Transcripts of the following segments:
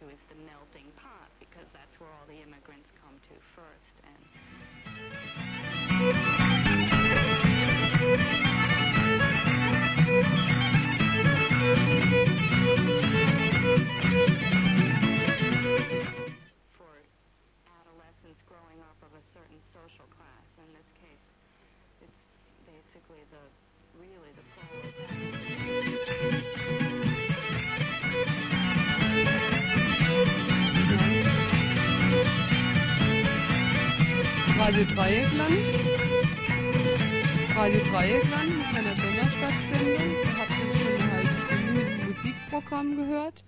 to as the melting pot because that's where all the immigrants come to first. Radio Dreieckland. Radio Dreieckland mit seiner Donnerstagssendung. Ihr habt jetzt schon eine halbe Stunde mit dem Musikprogramm gehört.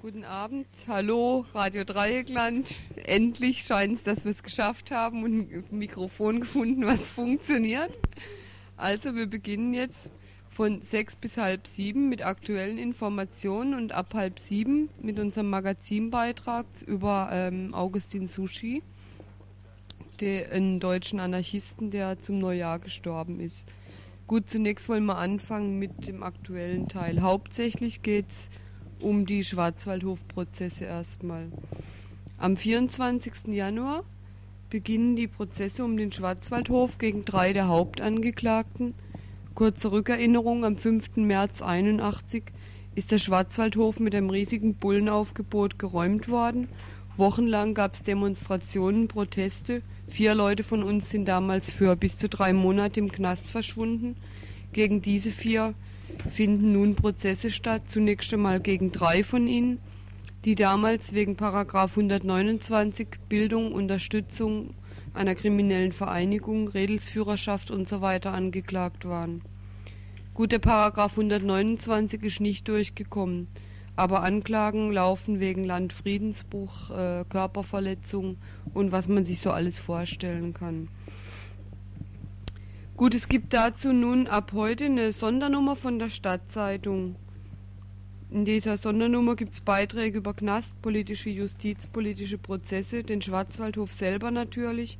Guten Abend, hallo Radio Dreieckland. Endlich scheint es, dass wir es geschafft haben und ein Mikrofon gefunden, was funktioniert. Also wir beginnen jetzt von sechs bis halb sieben mit aktuellen Informationen und ab halb sieben mit unserem Magazinbeitrag über ähm, Augustin Sushi, der, einen deutschen Anarchisten, der zum Neujahr gestorben ist. Gut, zunächst wollen wir anfangen mit dem aktuellen Teil. Hauptsächlich geht es um die Schwarzwaldhof-Prozesse erstmal. Am 24. Januar beginnen die Prozesse um den Schwarzwaldhof gegen drei der Hauptangeklagten – Kurze Rückerinnerung, am 5. März 81 ist der Schwarzwaldhof mit einem riesigen Bullenaufgebot geräumt worden. Wochenlang gab es Demonstrationen, Proteste. Vier Leute von uns sind damals für bis zu drei Monate im Knast verschwunden. Gegen diese vier finden nun Prozesse statt, zunächst einmal gegen drei von ihnen, die damals wegen Paragraf 129 Bildung, Unterstützung einer kriminellen Vereinigung, Redelsführerschaft usw. So angeklagt waren. Gut, der Paragraph 129 ist nicht durchgekommen, aber Anklagen laufen wegen Landfriedensbruch, äh, Körperverletzung und was man sich so alles vorstellen kann. Gut, es gibt dazu nun ab heute eine Sondernummer von der Stadtzeitung. In dieser Sondernummer gibt es Beiträge über Knast, politische Justiz, politische Prozesse, den Schwarzwaldhof selber natürlich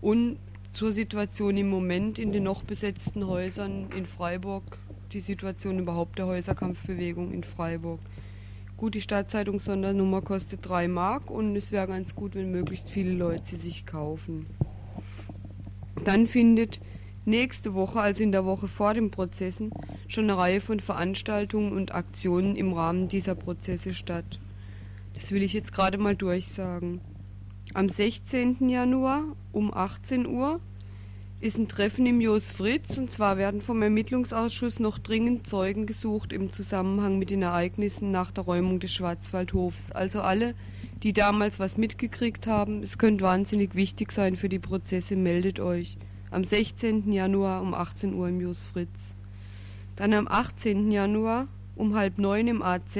und zur Situation im Moment in den noch besetzten Häusern in Freiburg, die Situation überhaupt der Häuserkampfbewegung in Freiburg. Gut, die Stadtzeitung Sondernummer kostet 3 Mark und es wäre ganz gut, wenn möglichst viele Leute sie sich kaufen. Dann findet nächste Woche, also in der Woche vor den Prozessen, schon eine Reihe von Veranstaltungen und Aktionen im Rahmen dieser Prozesse statt. Das will ich jetzt gerade mal durchsagen. Am 16. Januar um 18 Uhr ist ein Treffen im Jos Fritz und zwar werden vom Ermittlungsausschuss noch dringend Zeugen gesucht im Zusammenhang mit den Ereignissen nach der Räumung des Schwarzwaldhofs. Also alle, die damals was mitgekriegt haben, es könnte wahnsinnig wichtig sein für die Prozesse, meldet euch. Am 16. Januar um 18 Uhr im Jos Fritz. Dann am 18. Januar um halb neun im AZ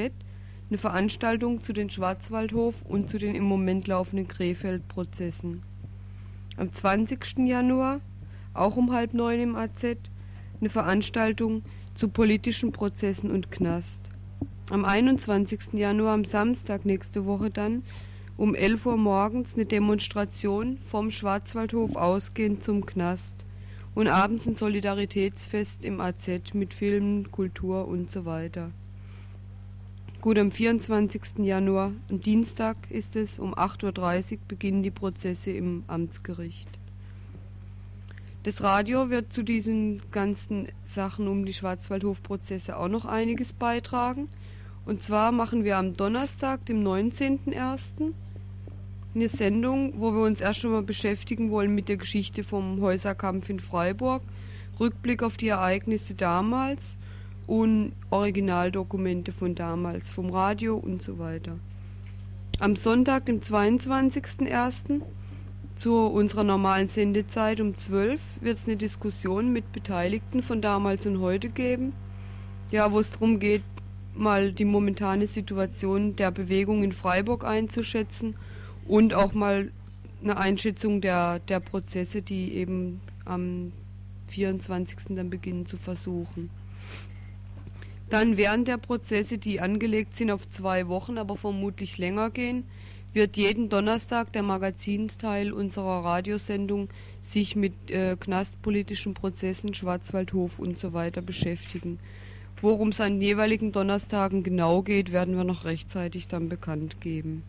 eine Veranstaltung zu den Schwarzwaldhof und zu den im Moment laufenden Krefeld-Prozessen. Am 20. Januar, auch um halb neun im AZ, eine Veranstaltung zu politischen Prozessen und Knast. Am 21. Januar, am Samstag nächste Woche dann, um 11 Uhr morgens eine Demonstration vom Schwarzwaldhof ausgehend zum Knast und abends ein Solidaritätsfest im AZ mit Filmen, Kultur und so weiter. Gut, am 24. Januar, am Dienstag ist es, um 8.30 Uhr beginnen die Prozesse im Amtsgericht. Das Radio wird zu diesen ganzen Sachen um die Schwarzwaldhof-Prozesse auch noch einiges beitragen. Und zwar machen wir am Donnerstag, dem 19.01., eine Sendung, wo wir uns erst schon mal beschäftigen wollen mit der Geschichte vom Häuserkampf in Freiburg, Rückblick auf die Ereignisse damals und Originaldokumente von damals, vom Radio und so weiter. Am Sonntag, dem 22.01. zu unserer normalen Sendezeit um 12 wird es eine Diskussion mit Beteiligten von damals und heute geben, ja, wo es darum geht, mal die momentane Situation der Bewegung in Freiburg einzuschätzen und auch mal eine Einschätzung der, der Prozesse, die eben am 24. dann beginnen zu versuchen. Dann während der Prozesse, die angelegt sind auf zwei Wochen, aber vermutlich länger gehen, wird jeden Donnerstag der Magazinteil unserer Radiosendung sich mit äh, knastpolitischen Prozessen, Schwarzwaldhof und so weiter beschäftigen. Worum es an jeweiligen Donnerstagen genau geht, werden wir noch rechtzeitig dann bekannt geben.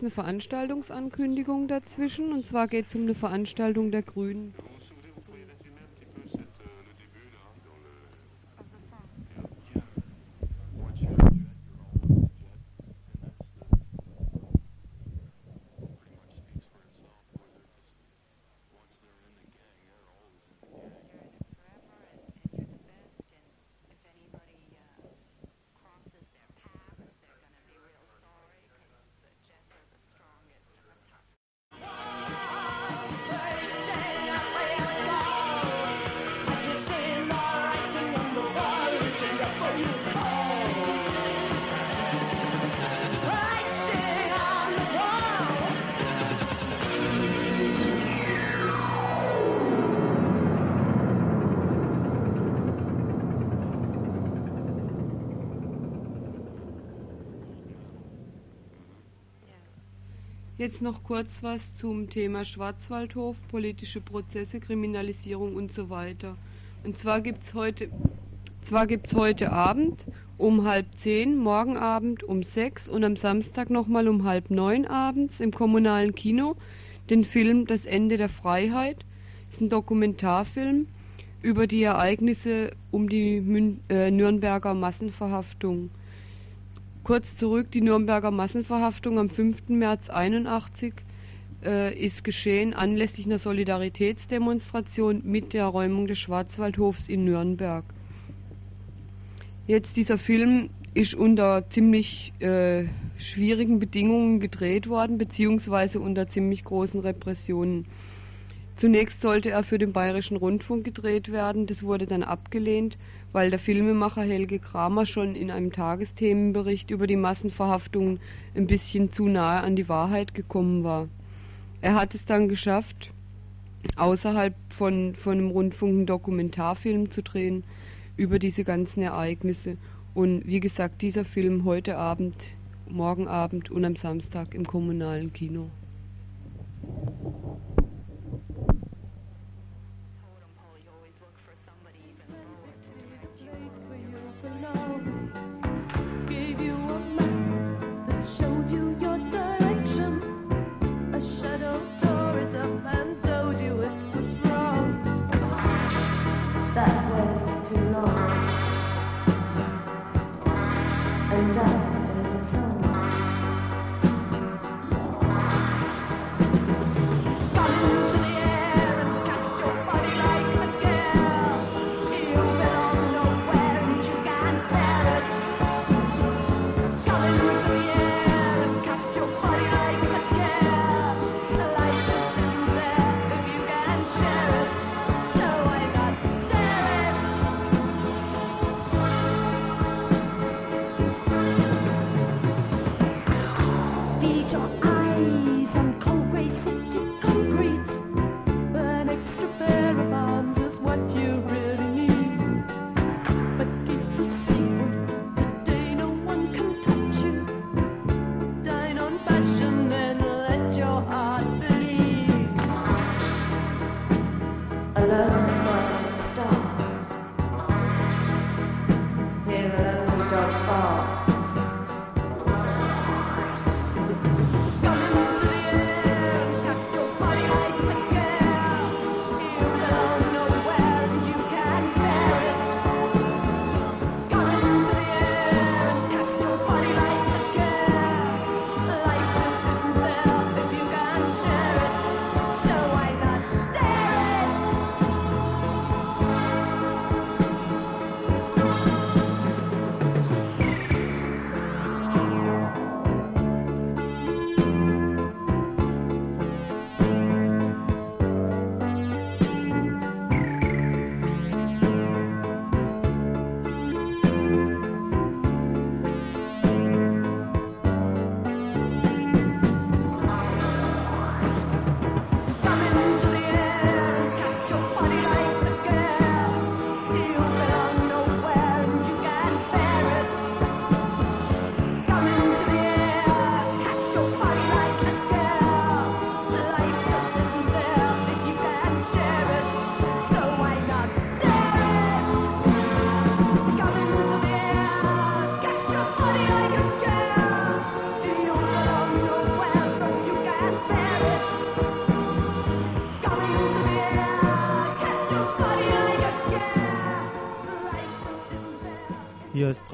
Eine Veranstaltungsankündigung dazwischen und zwar geht es um eine Veranstaltung der Grünen. Jetzt noch kurz was zum Thema Schwarzwaldhof, politische Prozesse, Kriminalisierung und so weiter. Und zwar gibt es heute, zwar gibt's heute Abend um halb zehn, morgen Abend um sechs und am Samstag nochmal um halb neun abends im kommunalen Kino den Film Das Ende der Freiheit. Das ist ein Dokumentarfilm über die Ereignisse um die Mün äh, Nürnberger Massenverhaftung. Kurz zurück, die Nürnberger Massenverhaftung am 5. März 81 äh, ist geschehen anlässlich einer Solidaritätsdemonstration mit der Räumung des Schwarzwaldhofs in Nürnberg. Jetzt dieser Film ist unter ziemlich äh, schwierigen Bedingungen gedreht worden, beziehungsweise unter ziemlich großen Repressionen. Zunächst sollte er für den Bayerischen Rundfunk gedreht werden, das wurde dann abgelehnt, weil der Filmemacher Helge Kramer schon in einem Tagesthemenbericht über die Massenverhaftungen ein bisschen zu nahe an die Wahrheit gekommen war. Er hat es dann geschafft, außerhalb von, von einem Rundfunk einen Dokumentarfilm zu drehen über diese ganzen Ereignisse. Und wie gesagt, dieser Film heute Abend, morgen Abend und am Samstag im kommunalen Kino. Hier ist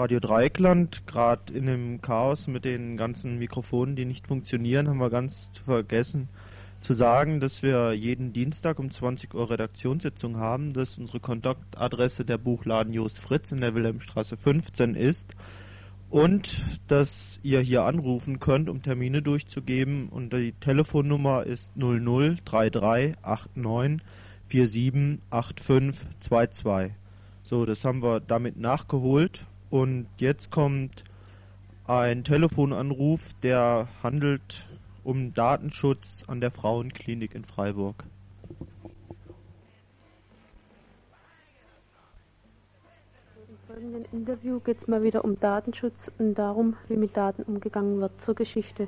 Radio Dreikland, gerade in dem Chaos mit den ganzen Mikrofonen, die nicht funktionieren, haben wir ganz vergessen zu sagen, dass wir jeden Dienstag um 20 Uhr Redaktionssitzung haben, dass unsere Kontaktadresse der Buchladen Jos Fritz in der Wilhelmstraße 15 ist und dass ihr hier anrufen könnt, um Termine durchzugeben und die Telefonnummer ist 0033 89 47 85 22. So, das haben wir damit nachgeholt und jetzt kommt ein Telefonanruf, der handelt um Datenschutz an der Frauenklinik in Freiburg. Im folgenden Interview geht es mal wieder um Datenschutz und darum, wie mit Daten umgegangen wird zur Geschichte.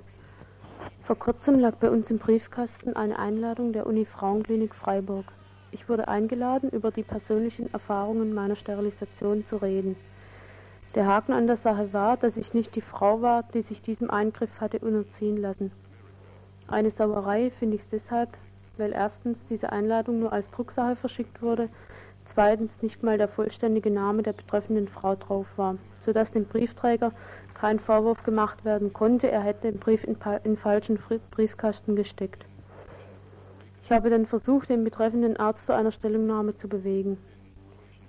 Vor kurzem lag bei uns im Briefkasten eine Einladung der Uni Frauenklinik Freiburg. Ich wurde eingeladen, über die persönlichen Erfahrungen meiner Sterilisation zu reden. Der Haken an der Sache war, dass ich nicht die Frau war, die sich diesem Eingriff hatte unterziehen lassen. Eine Sauerei finde ich es deshalb, weil erstens diese Einladung nur als Drucksache verschickt wurde, zweitens nicht mal der vollständige Name der betreffenden Frau drauf war, sodass dem Briefträger kein Vorwurf gemacht werden konnte, er hätte den Brief in, in falschen Briefkasten gesteckt. Ich habe dann versucht, den betreffenden Arzt zu einer Stellungnahme zu bewegen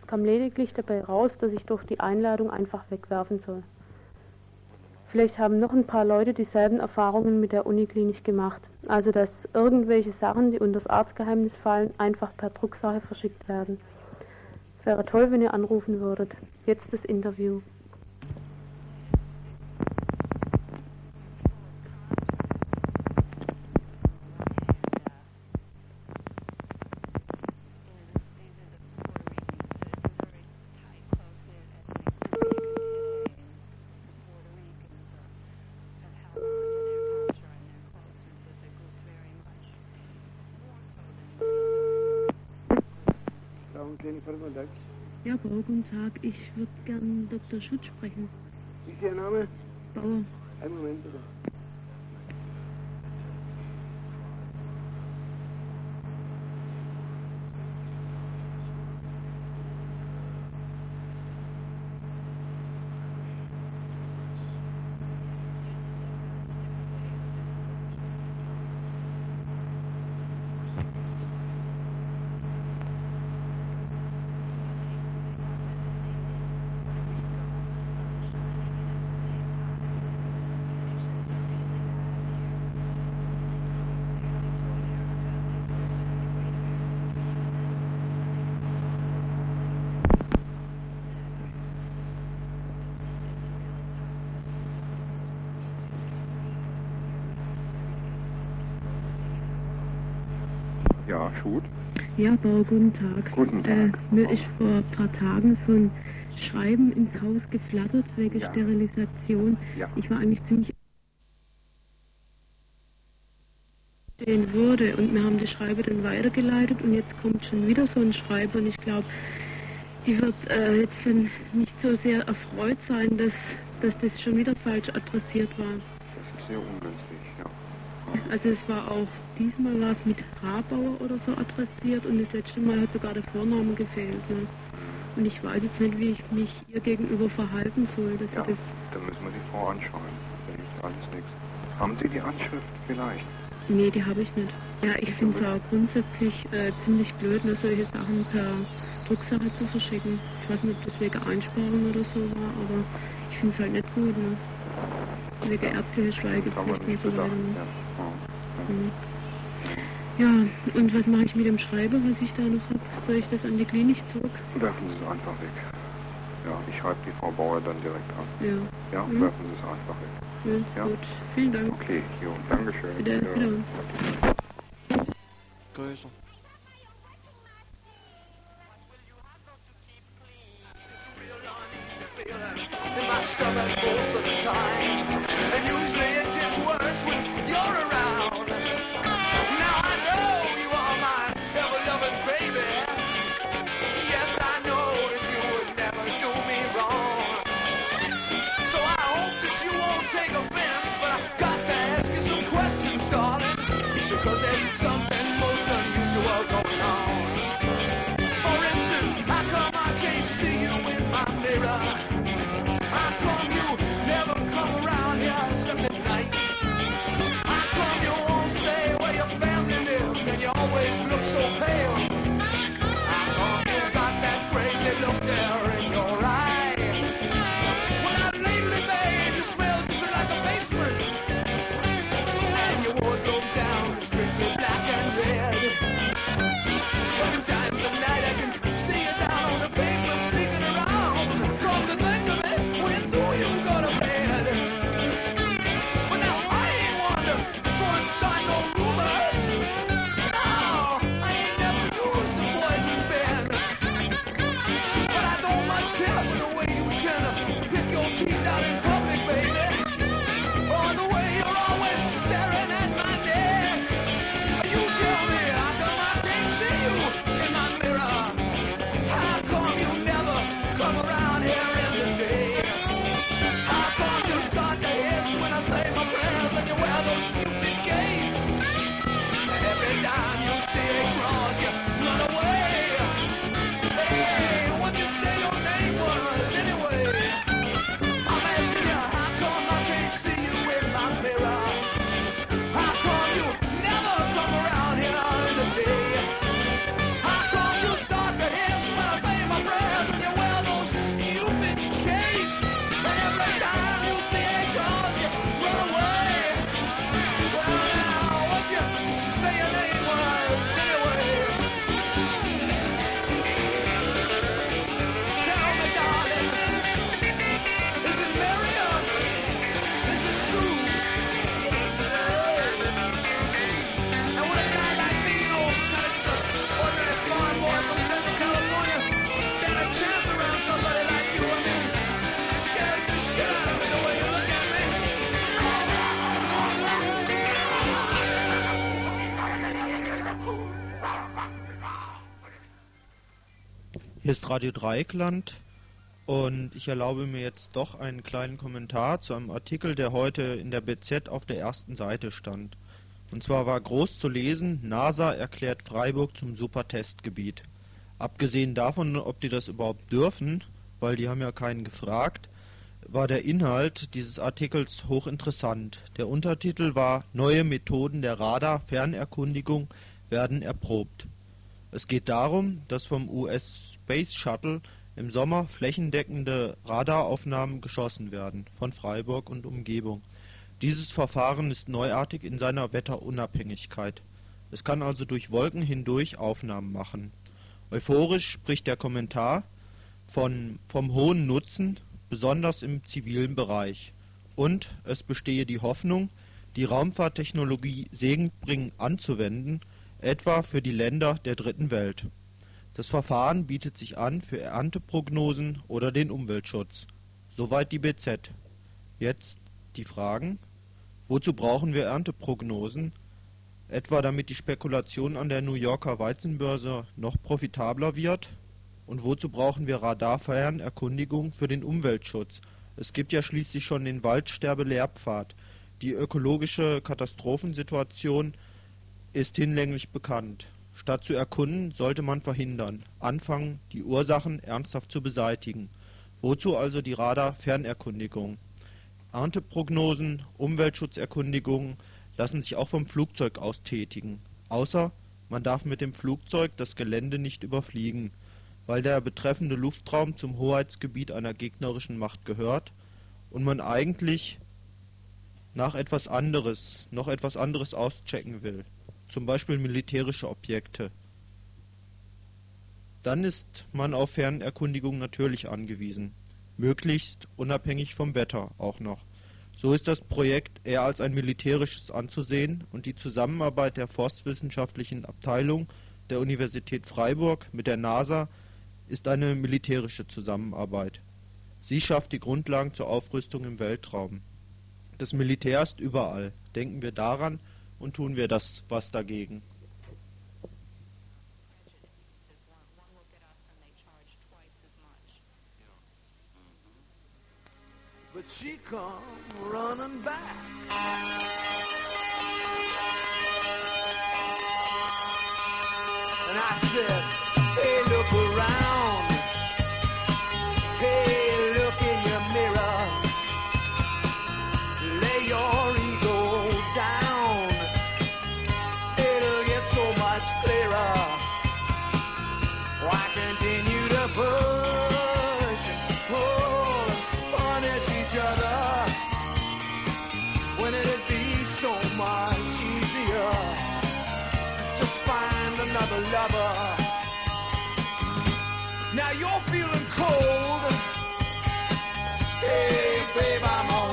kam lediglich dabei raus, dass ich doch die Einladung einfach wegwerfen soll. Vielleicht haben noch ein paar Leute dieselben Erfahrungen mit der Uniklinik gemacht, Also dass irgendwelche Sachen, die unter das Arztgeheimnis fallen, einfach per Drucksache verschickt werden. Wäre toll, wenn ihr anrufen würdet. Jetzt das Interview. Ja, Bauer, guten Tag. Ich würde gern Dr. Schutz sprechen. Wie ist Ihr Name? Bauer. Einen Moment bitte. Ja, Schut. Ja, Bauer, guten Tag. Guten Tag. Äh, mir ist vor ein paar Tagen so ein Schreiben ins Haus geflattert wegen Ja. Sterilisation. Ja. Ich war eigentlich ziemlich stehen würde und wir haben die Schreibe dann weitergeleitet und jetzt kommt schon wieder so ein Schreiber und ich glaube, die wird äh, jetzt dann nicht so sehr erfreut sein, dass, dass das schon wieder falsch adressiert war. Das ist sehr ungünstig, ja. Also es war auch, diesmal war es mit Habauer oder so adressiert und das letzte Mal hat sogar der Vorname gefehlt. Ne? Und ich weiß jetzt nicht, wie ich mich ihr gegenüber verhalten soll, dass Ja, das, dann müssen wir die Frau anschreiben. Da hilft alles nichts. Haben Sie die Anschrift vielleicht? nee, die habe ich nicht. Ja, ich finde es auch grundsätzlich äh, ziemlich blöd, nur solche Sachen per Drucksache zu verschicken. Ich weiß nicht, ob das wegen Einsparung oder so war, aber ich finde es halt nicht gut. Ne? Wegen ärztlicher Schweigepflicht und so weiter. ne? Ja. Mhm. Ja, und was mache ich mit dem Schreiber, was ich da noch habe? Soll ich das an die Klinik zurück? Werfen Sie es einfach weg. Ja, ich schreibe die Frau Bauer dann direkt an. Ja, Ja, Mhm. werfen Sie es einfach weg. ja, Ja. gut. Vielen Dank. Okay, jo, Dankeschön. Bitte, Ja. bitte. Radio Dreieckland und ich erlaube mir jetzt doch einen kleinen Kommentar zu einem Artikel, der heute in der BZ auf der ersten Seite stand. Und zwar war groß zu lesen, NASA erklärt Freiburg zum Supertestgebiet. Abgesehen davon, ob die das überhaupt dürfen, weil die haben ja keinen gefragt, war der Inhalt dieses Artikels hochinteressant. Der Untertitel war Neue Methoden der Radar-Fernerkundigung werden erprobt. Es geht darum, dass vom US Space Shuttle im Sommer flächendeckende Radaraufnahmen geschossen werden von Freiburg und Umgebung. Dieses Verfahren ist neuartig in seiner Wetterunabhängigkeit. Es kann also durch Wolken hindurch Aufnahmen machen. Euphorisch spricht der Kommentar von vom hohen Nutzen, besonders im zivilen Bereich. Und es bestehe die Hoffnung, die Raumfahrttechnologie segenbringend anzuwenden, etwa für die Länder der Dritten Welt. Das Verfahren bietet sich an für Ernteprognosen oder den Umweltschutz. Soweit die BZ. Jetzt die Fragen. Wozu brauchen wir Ernteprognosen? Etwa damit die Spekulation an der New Yorker Weizenbörse noch profitabler wird? Und wozu brauchen wir Radarfernerkundigung für den Umweltschutz? Es gibt ja schließlich schon den Waldsterbe-Lehrpfad. Die ökologische Katastrophensituation ist hinlänglich bekannt. Statt zu erkunden, sollte man verhindern, anfangen, die Ursachen ernsthaft zu beseitigen. Wozu also die Radar-Fernerkundigung? Ernteprognosen, Umweltschutzerkundigungen lassen sich auch vom Flugzeug aus tätigen, außer man darf mit dem Flugzeug das Gelände nicht überfliegen, weil der betreffende Luftraum zum Hoheitsgebiet einer gegnerischen Macht gehört und man eigentlich nach etwas anderes, noch etwas anderes auschecken will, zum Beispiel militärische Objekte. Dann ist man auf Fernerkundigung natürlich angewiesen, möglichst unabhängig vom Wetter auch noch. So ist das Projekt eher als ein militärisches anzusehen und die Zusammenarbeit der forstwissenschaftlichen Abteilung der Universität Freiburg mit der NASA ist eine militärische Zusammenarbeit. Sie schafft die Grundlagen zur Aufrüstung im Weltraum. Das Militär ist überall. Denken wir daran und tun wir das was dagegen. But she come running back. And I said, hey, look around. Another lover? Now you're feeling cold. Hey, babe, I'm on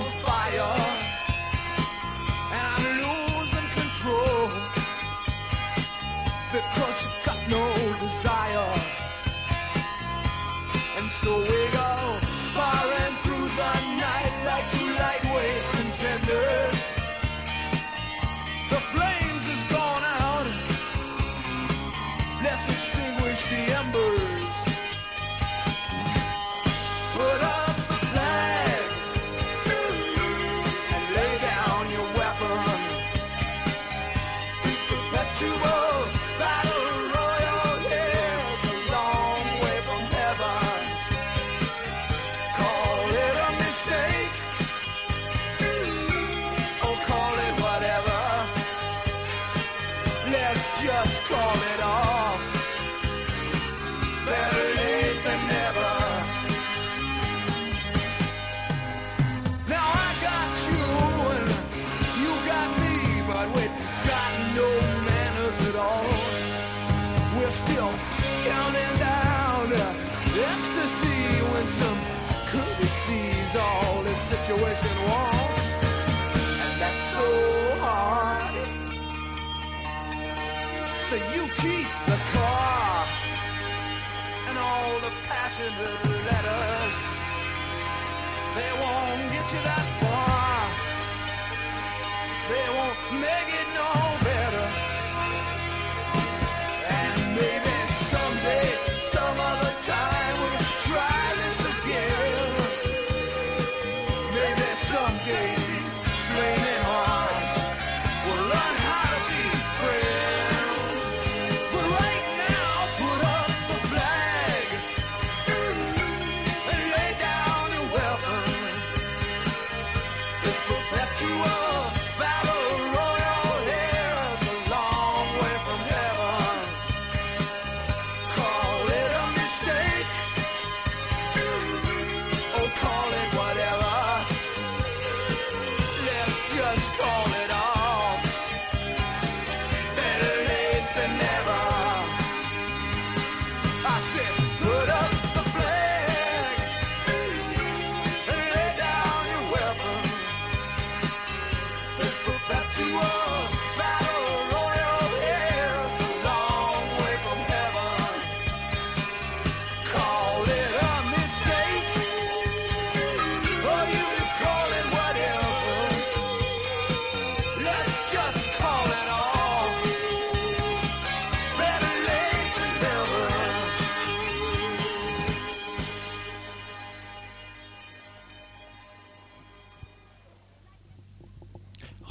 this situation wants, and that's so hard. So you keep the car and all the passionate letters. They won't get you that far. They won't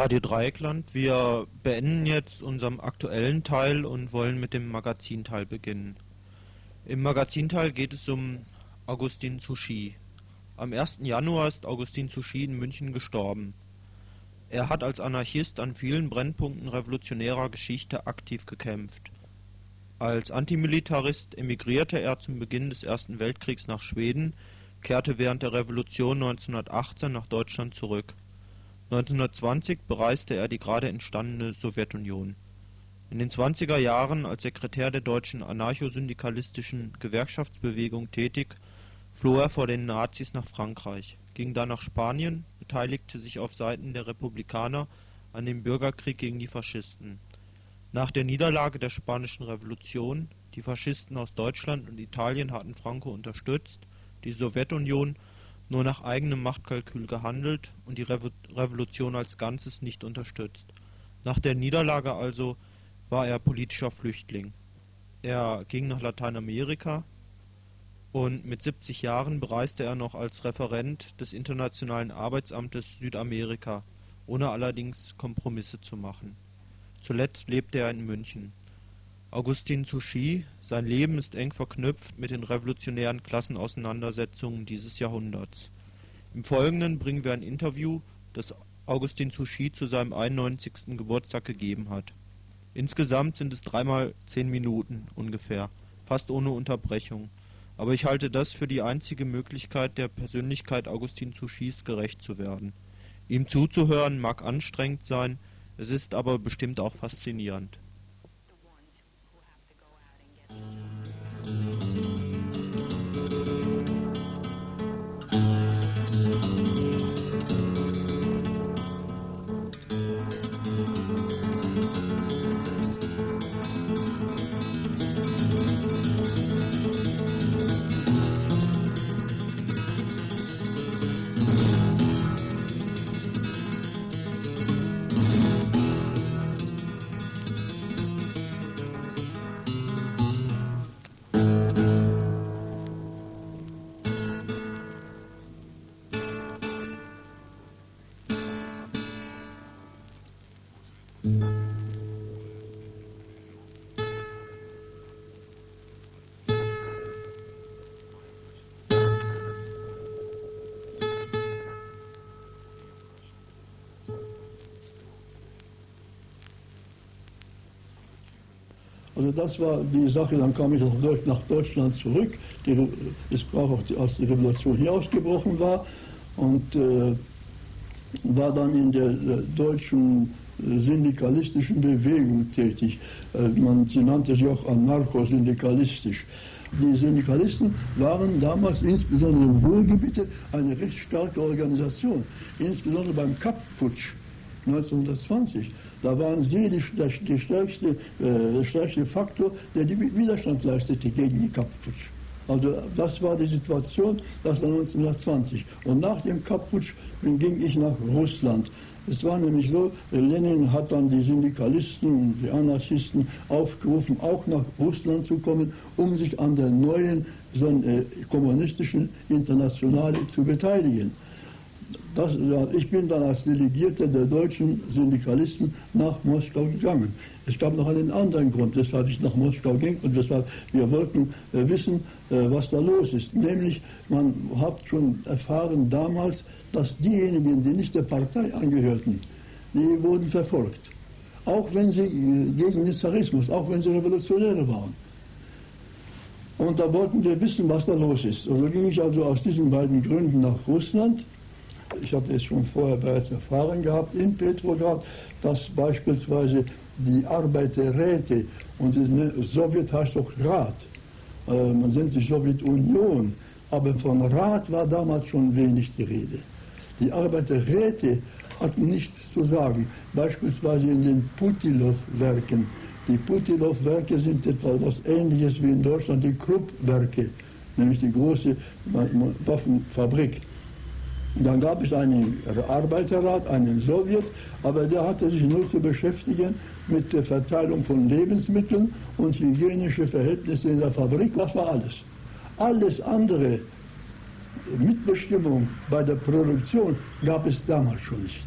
Radio Dreieckland, wir beenden jetzt unseren aktuellen Teil und wollen mit dem Magazinteil beginnen. Im Magazinteil geht es um Augustin Souchy. Am 1. Januar ist Augustin Souchy in München gestorben. Er hat als Anarchist an vielen Brennpunkten revolutionärer Geschichte aktiv gekämpft. Als Antimilitarist emigrierte er zum Beginn des Ersten Weltkriegs nach Schweden, kehrte während der Revolution 1918 nach Deutschland zurück. 1920 bereiste er die gerade entstandene Sowjetunion. In den 20er Jahren als Sekretär der deutschen anarchosyndikalistischen Gewerkschaftsbewegung tätig, floh er vor den Nazis nach Frankreich, ging dann nach Spanien, beteiligte sich auf Seiten der Republikaner an dem Bürgerkrieg gegen die Faschisten. Nach der Niederlage der Spanischen Revolution, die Faschisten aus Deutschland und Italien hatten Franco unterstützt, die Sowjetunion nur nach eigenem Machtkalkül gehandelt und die Revo Revolution als Ganzes nicht unterstützt. Nach der Niederlage also war er politischer Flüchtling. Er ging nach Lateinamerika und mit 70 Jahren bereiste er noch als Referent des Internationalen Arbeitsamtes Südamerika, ohne allerdings Kompromisse zu machen. Zuletzt lebte er in München. Augustin Souchy, sein Leben ist eng verknüpft mit den revolutionären Klassenauseinandersetzungen dieses Jahrhunderts. Im Folgenden bringen wir ein Interview, das Augustin Souchy zu seinem 91. Geburtstag gegeben hat. Insgesamt sind es dreimal zehn Minuten ungefähr, fast ohne Unterbrechung. Aber ich halte das für die einzige Möglichkeit, der Persönlichkeit Augustin Souchys gerecht zu werden. Ihm zuzuhören mag anstrengend sein, es ist aber bestimmt auch faszinierend. Also das war die Sache, dann kam ich nach Deutschland zurück. Die, es brach auch, die, als die Revolution hier ausgebrochen war und äh, war dann in der deutschen äh, syndikalistischen Bewegung tätig. Äh, man, sie nannte sich auch anarchosyndikalistisch. Die Syndikalisten waren damals insbesondere im Ruhrgebiet eine recht starke Organisation, insbesondere beim Kapp-Putsch 1920. Da waren sie die, der, stärkste, äh, stärkste Faktor, der die Widerstand leistete gegen die Kapp-Putsch. Also das war die Situation, das war 1920. Und nach dem Kapp-Putsch ging ich nach Russland. Es war nämlich so, Lenin hat dann die Syndikalisten und die Anarchisten aufgerufen, auch nach Russland zu kommen, um sich an der neuen so, äh, kommunistischen Internationale zu beteiligen. Das, ich bin dann als Delegierter der deutschen Syndikalisten nach Moskau gegangen. Es gab noch einen anderen Grund, weshalb ich nach Moskau ging und weshalb wir wollten äh, wissen, äh, was da los ist. Nämlich, man hat schon erfahren damals, dass diejenigen, die nicht der Partei angehörten, die wurden verfolgt. Auch wenn sie äh, gegen den Zarismus, auch wenn sie Revolutionäre waren. Und da wollten wir wissen, was da los ist. Und so ging ich also aus diesen beiden Gründen nach Russland. Ich hatte es schon vorher bereits erfahren gehabt in Petrograd, dass beispielsweise die Arbeiterräte und die Sowjet heißt doch Rat, äh, man nennt sich Sowjetunion, aber von Rat war damals schon wenig die Rede. Die Arbeiterräte hatten nichts zu sagen, beispielsweise in den Putilov-Werken die Putilov-Werke sind etwas ähnliches wie in Deutschland die Krupp-Werke, nämlich die große Waffenfabrik. Dann gab es einen Arbeiterrat, einen Sowjet, aber der hatte sich nur zu beschäftigen mit der Verteilung von Lebensmitteln und hygienische Verhältnisse in der Fabrik. Das war alles. Alles andere, Mitbestimmung bei der Produktion, gab es damals schon nicht.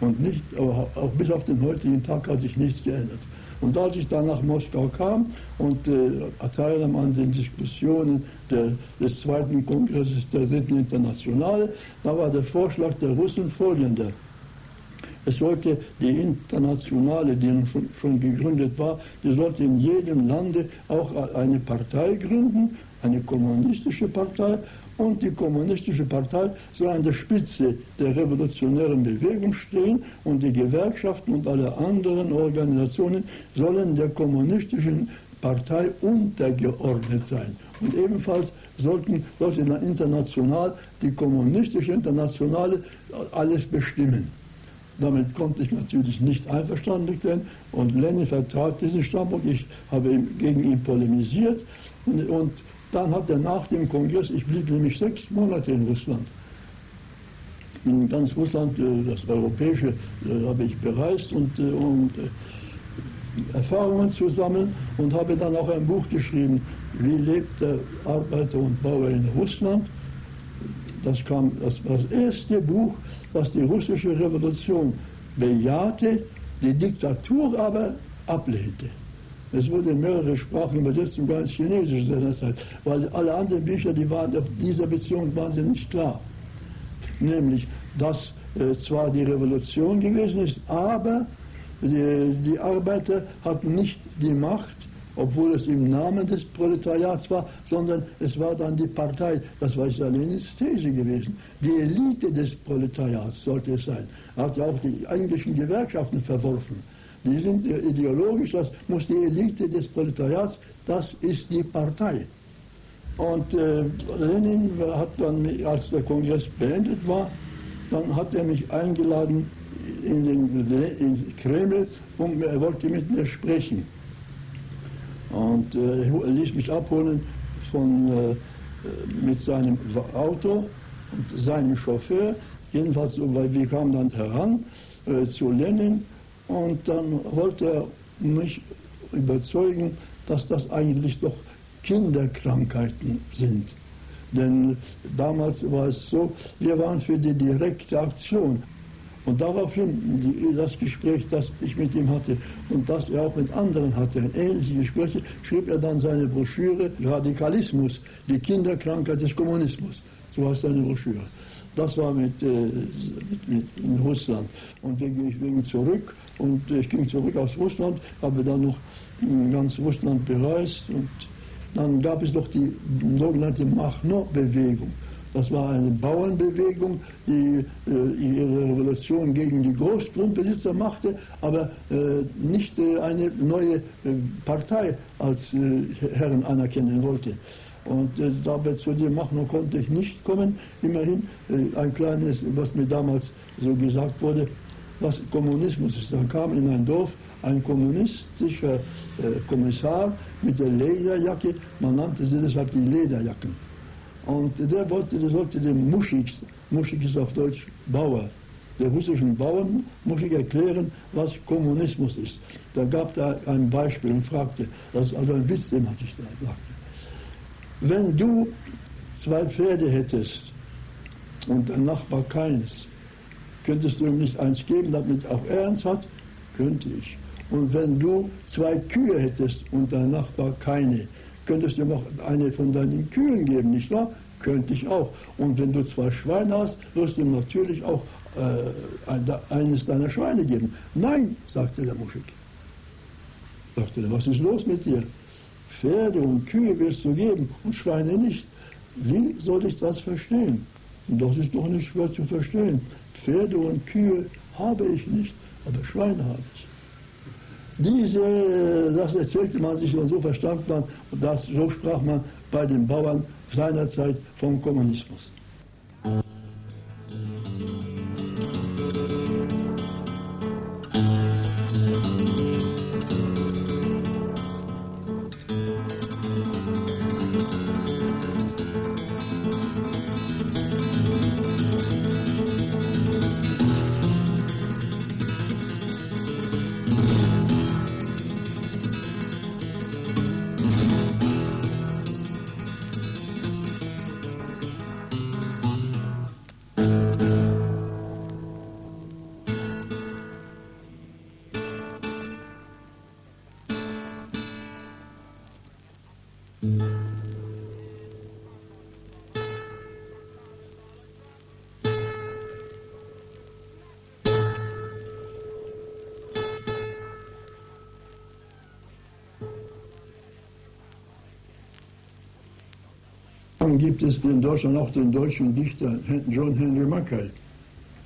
Und nicht, auch bis auf den heutigen Tag hat sich nichts geändert. Und als ich dann nach Moskau kam und äh, teilnahm an den Diskussionen der, des zweiten Kongresses der dritten Internationale, da war der Vorschlag der Russen folgender. Es sollte die Internationale, die schon, schon gegründet war, die sollte in jedem Lande auch eine Partei gründen, eine kommunistische Partei, und die Kommunistische Partei soll an der Spitze der revolutionären Bewegung stehen und die Gewerkschaften und alle anderen Organisationen sollen der Kommunistischen Partei untergeordnet sein. Und ebenfalls sollten, sollte international die Kommunistische Internationale alles bestimmen. Damit konnte ich natürlich nicht einverstanden werden und Lenin vertrat diesen Standpunkt. Ich habe gegen ihn polemisiert und, und dann hat er nach dem Kongress, ich blieb nämlich sechs Monate in Russland, in ganz Russland, äh, das Europäische, äh, habe ich bereist und, äh, und Erfahrungen zu sammeln und habe dann auch ein Buch geschrieben, wie lebt der Arbeiter und Bauer in Russland. Das, kam, das war das erste Buch, das die russische Revolution bejahte, die Diktatur aber ablehnte. Es wurde in mehrere Sprachen übersetzt, sogar ins Chinesische seinerzeit, weil alle anderen Bücher, die waren auf dieser Beziehung waren sie nicht klar. Nämlich, dass äh, zwar die Revolution gewesen ist, aber die, die Arbeiter hatten nicht die Macht, obwohl es im Namen des Proletariats war, sondern es war dann die Partei, das war Lenins These gewesen. Die Elite des Proletariats sollte es sein. Er hat ja auch die englischen Gewerkschaften verworfen. Die sind ideologisch, das muss die Elite des Proletariats, das ist die Partei. Und äh, Lenin hat dann, als der Kongress beendet war, dann hat er mich eingeladen in den in Kreml und er wollte mit mir sprechen. Und äh, er ließ mich abholen von, äh, mit seinem Auto und seinem Chauffeur. Jedenfalls, wir kamen dann heran äh, zu Lenin und dann wollte er mich überzeugen, dass das eigentlich doch Kinderkrankheiten sind. Denn damals war es so, wir waren für die direkte Aktion. Und daraufhin, das Gespräch, das ich mit ihm hatte und das er auch mit anderen hatte, ähnliche Gespräche, schrieb er dann seine Broschüre Radikalismus, die Kinderkrankheit des Kommunismus. So heißt seine Broschüre. Das war mit, äh, mit, mit in Russland. Und wir gingen zurück und ich ging zurück aus Russland, habe dann noch in ganz Russland bereist und dann gab es noch die sogenannte Machno-Bewegung. Das war eine Bauernbewegung, die äh, ihre Revolution gegen die Großgrundbesitzer machte, aber äh, nicht äh, eine neue äh, Partei als äh, Herren anerkennen wollte. Und äh, dabei zu dem Machno konnte ich nicht kommen. Immerhin ein kleines, was mir damals so gesagt wurde, was Kommunismus ist. Dann kam in ein Dorf ein kommunistischer äh, Kommissar mit der Lederjacke, man nannte sie deshalb die Lederjacken. Und der, wollte, der sollte dem Muschig, Muschig ist auf Deutsch Bauer, der russischen Bauern Muschig erklären, was Kommunismus ist. Da gab er ein Beispiel und fragte, das ist also ein Witz, den man sich da sagte. Wenn du zwei Pferde hättest und der Nachbar keins. Könntest du ihm nicht eins geben, damit auch er eins hat? Könnte ich. Und wenn du zwei Kühe hättest und dein Nachbar keine, könntest du ihm auch eine von deinen Kühen geben, nicht wahr? Könnte ich auch. Und wenn du zwei Schweine hast, wirst du ihm natürlich auch äh, eines deiner Schweine geben. Nein, sagte der Muschik. Sagte er, was ist los mit dir? Pferde und Kühe willst du geben und Schweine nicht. Wie soll ich das verstehen? Das ist doch nicht schwer zu verstehen. Pferde und Kühe habe ich nicht, aber Schweine habe ich. Diese, das erzählte man sich und so verstand man, und so sprach man bei den Bauern seinerzeit vom Kommunismus. Gibt es in Deutschland auch den deutschen Dichter John Henry Mackay.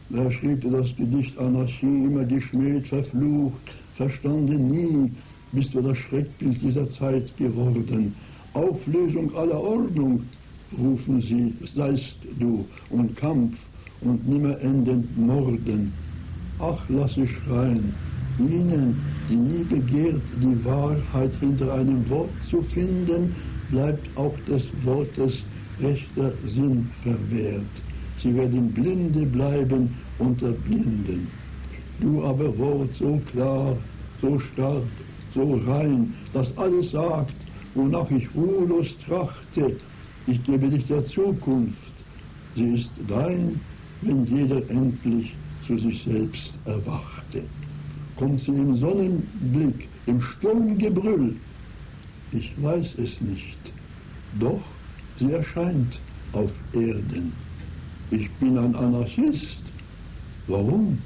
Der schrieb das Gedicht Anarchie, immer geschmäht, verflucht, verstanden nie, bist du das Schreckbild dieser Zeit geworden. Auflösung aller Ordnung, rufen sie, seist du, und Kampf und nimmer endend Morden. Ach, lass sie schreien, ihnen, die nie begehrt, die Wahrheit hinter einem Wort zu finden, bleibt auch des Wortes rechter Sinn verwehrt. Sie werden Blinde bleiben unter Blinden. Du aber Wort so klar, so stark, so rein, das alles sagt, wonach ich ruhelos trachte, ich gebe dich der Zukunft. Sie ist dein, wenn jeder endlich zu sich selbst erwachte. Kommt sie im Sonnenblick, im Sturmgebrüll, ich weiß es nicht. Doch sie erscheint auf Erden. Ich bin ein Anarchist. Warum?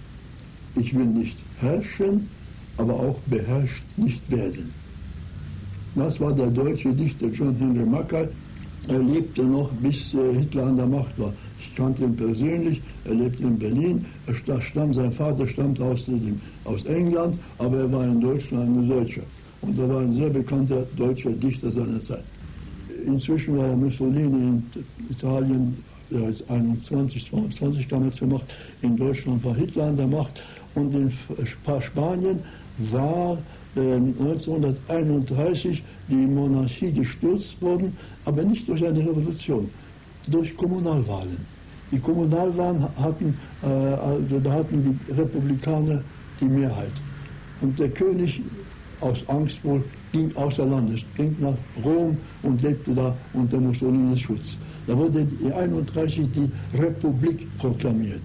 Ich will nicht herrschen, aber auch beherrscht nicht werden. Das war der deutsche Dichter John Henry Mackay. Er lebte noch, bis äh, Hitler an der Macht war. Ich kannte ihn persönlich, er lebte in Berlin. Er stammt, sein Vater stammt aus, aus England, aber er war in Deutschland ein Deutscher. Und er war ein sehr bekannter deutscher Dichter seiner Zeit. Inzwischen war Mussolini in Italien, der ist 21, 22 damals gemacht, in Deutschland war Hitler an der Macht und in Spanien war äh, 1931 die Monarchie gestürzt worden, aber nicht durch eine Revolution, durch Kommunalwahlen. Die Kommunalwahlen hatten, äh, also da hatten die Republikaner die Mehrheit. Und der König aus Angst wohl ging außer Landes, ging nach Rom und lebte da unter Mussolinis Schutz. Da wurde in 31 die Republik proklamiert.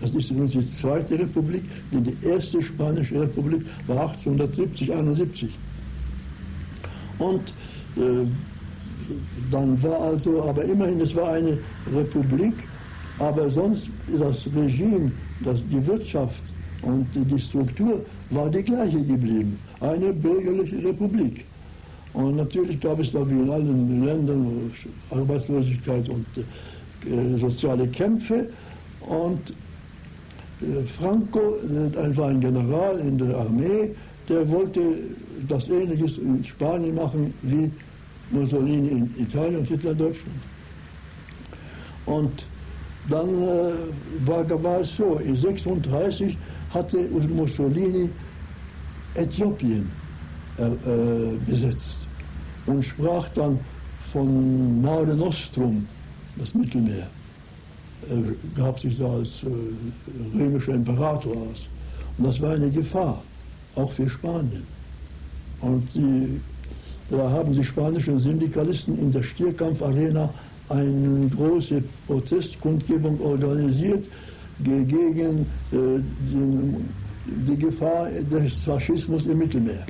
Das ist übrigens die zweite Republik, denn die erste spanische Republik war 1870, 71. Und äh, dann war also, aber immerhin, es war eine Republik, aber sonst das Regime, das, die Wirtschaft und die Struktur war die gleiche geblieben eine bürgerliche Republik. Und natürlich gab es da wie in allen Ländern Arbeitslosigkeit und äh, soziale Kämpfe. Und äh, Franco, äh, ein General in der Armee, der wollte das Ähnliches in Spanien machen wie Mussolini in Italien und Hitler in Deutschland. Und dann äh, war, war es so, in 1936 hatte Mussolini Äthiopien äh, äh, besetzt und sprach dann von Mare Nostrum, das Mittelmeer. Er gab sich da als äh, römischer Imperator aus. Und das war eine Gefahr, auch für Spanien. Und die, da haben die spanischen Syndikalisten in der Stierkampfarena eine große Protestkundgebung organisiert gegen äh, die, Gefahr des Faschismus im Mittelmeer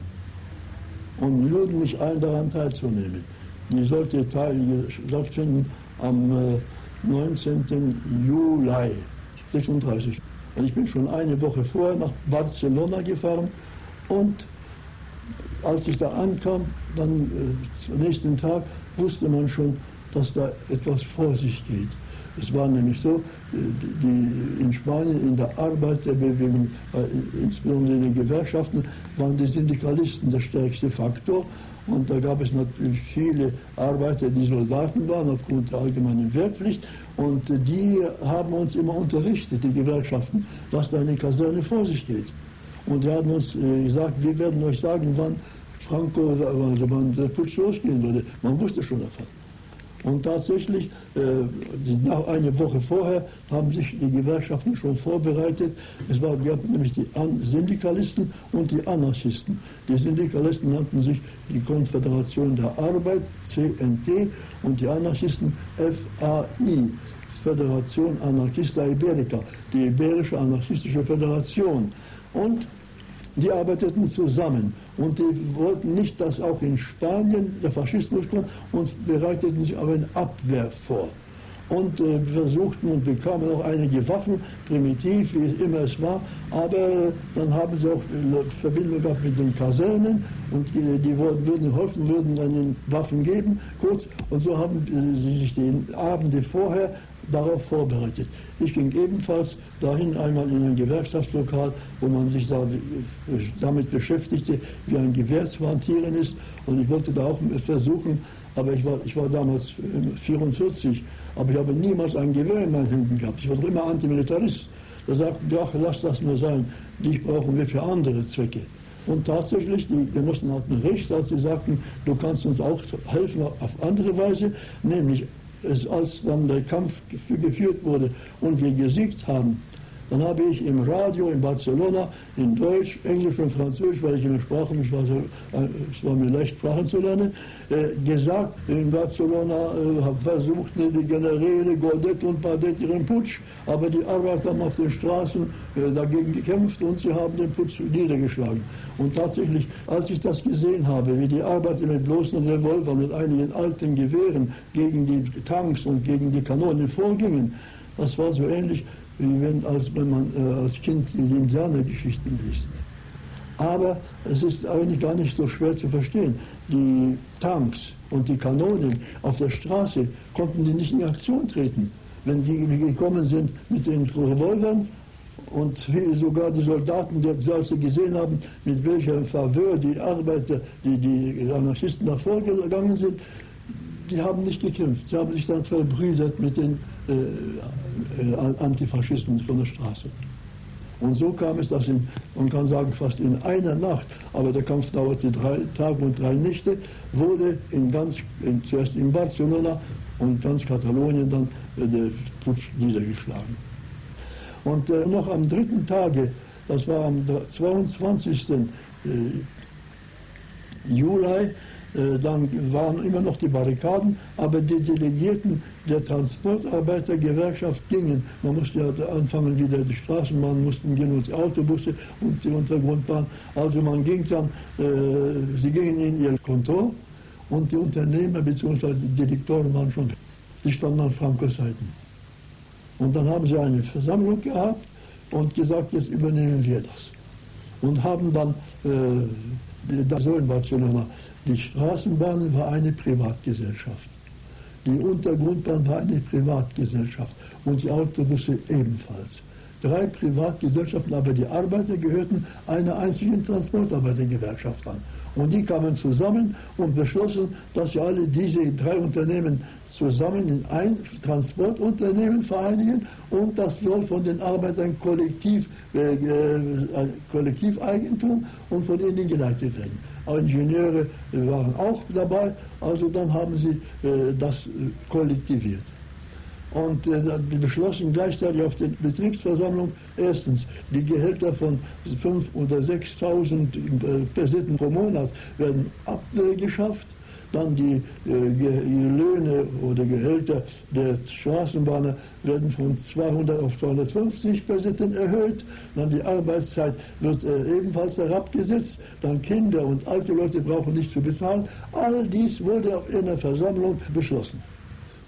und luden mich ein, daran teilzunehmen. Die sollte teil, stattfinden am äh, 19. Juli 36. Und ich bin schon eine Woche vorher nach Barcelona gefahren und als ich da ankam, dann äh, am nächsten Tag wusste man schon, dass da etwas vor sich geht. Es war nämlich so, äh, die, in Spanien in der Arbeiterbewegung, äh, insbesondere in den Gewerkschaften, waren die Syndikalisten der stärkste Faktor. Und da gab es natürlich viele Arbeiter, die Soldaten waren aufgrund der allgemeinen Wehrpflicht. Und äh, die haben uns immer unterrichtet, die Gewerkschaften, dass da eine Kaserne vor sich geht. Und die haben uns äh, gesagt, wir werden euch sagen, wann Franco, also wann der Putsch losgehen würde. Man wusste schon davon. Und tatsächlich, äh, die- nach einer Woche vorher haben sich die Gewerkschaften schon vorbereitet. Es war, gab nämlich die Syndikalisten und die Anarchisten. Die Syndikalisten nannten sich die Konföderation der Arbeit, CNT, und die Anarchisten FAI, Föderation Anarchista Iberica, die Iberische Anarchistische Föderation. Und die arbeiteten zusammen und die wollten nicht, dass auch in Spanien der Faschismus kommt und bereiteten sich auf eine Abwehr vor. Und äh, versuchten und bekamen auch einige Waffen, primitiv, wie immer es war, aber dann haben sie auch äh, Verbindung gehabt mit den Kasernen und die, die würden helfen, würden dann den Waffen geben, kurz, und so haben äh, sie sich die Abende vorher darauf vorbereitet. Ich ging ebenfalls dahin einmal in ein Gewerkschaftslokal, wo man sich da äh, damit beschäftigte, wie ein Gewehr zu hantieren ist. Und ich wollte da auch versuchen, aber ich war, ich war damals äh, 44, aber ich habe niemals ein Gewehr in meinen Händen gehabt. Ich war immer Antimilitarist. Da sagten die, ach, lass das nur sein, dich brauchen wir für andere Zwecke. Und tatsächlich, die Genossen hatten recht, als sie sagten, du kannst uns auch helfen auf andere Weise, nämlich als dann der Kampf gef- geführt wurde und wir gesiegt haben, dann habe ich im Radio in Barcelona in Deutsch, Englisch und Französisch, weil ich in den Sprachen, ich war äh, es war mir leicht, Sprachen zu lernen, äh, gesagt, in Barcelona äh, haben versucht die Generäle Godet und Padet ihren Putsch, aber die Arbeiter haben auf den Straßen äh, dagegen gekämpft und sie haben den Putsch niedergeschlagen. Und tatsächlich, als ich das gesehen habe, wie die Arbeiter mit bloßen Revolvern, mit einigen alten Gewehren gegen die Tanks und gegen die Kanonen vorgingen, das war so ähnlich, wenn, als wenn man äh, als Kind die Indianergeschichten liest. Aber es ist eigentlich gar nicht so schwer zu verstehen. Die Tanks und die Kanonen auf der Straße konnten die nicht in Aktion treten. Wenn die gekommen sind mit den Revolvern und sogar die Soldaten, die also gesehen haben, mit welcher Faveur die Arbeiter, die, die Anarchisten nach vorgegangen sind, die haben nicht gekämpft. Sie haben sich dann verbrüdert mit den äh, äh, Antifaschisten von der Straße. Und so kam es, dass in, man kann sagen, fast in einer Nacht, aber der Kampf dauerte drei Tage und drei Nächte, wurde in ganz, in, zuerst in Barcelona und ganz Katalonien dann äh, der Putsch niedergeschlagen. Und äh, noch am dritten Tage, das war am 22. Äh, Juli, dann waren immer noch die Barrikaden, aber die Delegierten der Transportarbeitergewerkschaft gingen. Man musste ja anfangen, wieder die Straßenbahnen mussten gehen und die Autobusse und die Untergrundbahn. Also man ging dann, äh, sie gingen in ihr Kontor und die Unternehmer bzw. die Direktoren waren schon, die standen an Frankos Seiten. Und dann haben sie eine Versammlung gehabt und gesagt, jetzt übernehmen wir das. Und haben dann, äh, das so in Barcelona, die Straßenbahn war eine Privatgesellschaft. Die Untergrundbahn war eine Privatgesellschaft und die Autobusse ebenfalls. Drei Privatgesellschaften, aber die Arbeiter gehörten einer einzigen Transportarbeitergewerkschaft an. Und die kamen zusammen und beschlossen, dass sie alle diese drei Unternehmen zusammen in ein Transportunternehmen vereinigen und das soll von den Arbeitern kollektiv, äh, äh, Kollektiveigentum und von ihnen geleitet werden. Ingenieure waren auch dabei, also dann haben sie äh, das äh, kollektiviert. Und äh, beschlossen gleichzeitig auf der Betriebsversammlung, erstens, die Gehälter von 5.000 oder 6.000 äh, Peseten pro Monat werden abgeschafft. Dann die äh, Löhne oder Gehälter der Straßenbahner werden von 200 auf 250 Peseten erhöht. Dann die Arbeitszeit wird äh, ebenfalls herabgesetzt. Dann Kinder und alte Leute brauchen nicht zu bezahlen. All dies wurde auf einer Versammlung beschlossen.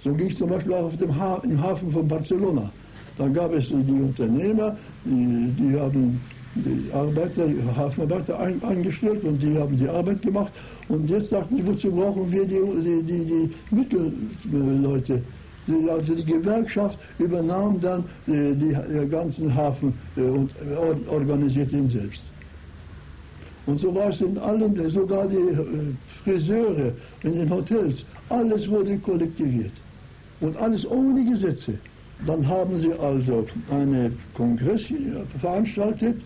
So ging es zum Beispiel auch auf dem ha im Hafen von Barcelona. Da gab es die Unternehmer, die, die haben die Arbeiter, Hafenarbeiter ein, eingestellt und die haben die Arbeit gemacht. Und jetzt sagten sie, wozu brauchen wir die, die, die, die Mittelleute? Die, also die Gewerkschaft übernahm dann äh, die, ganzen Hafen äh, und äh, organisierte ihn selbst. Und so war es in allen, sogar die äh, Friseure in den Hotels, alles wurde kollektiviert. Und alles ohne Gesetze. Dann haben sie also einen Kongress veranstaltet,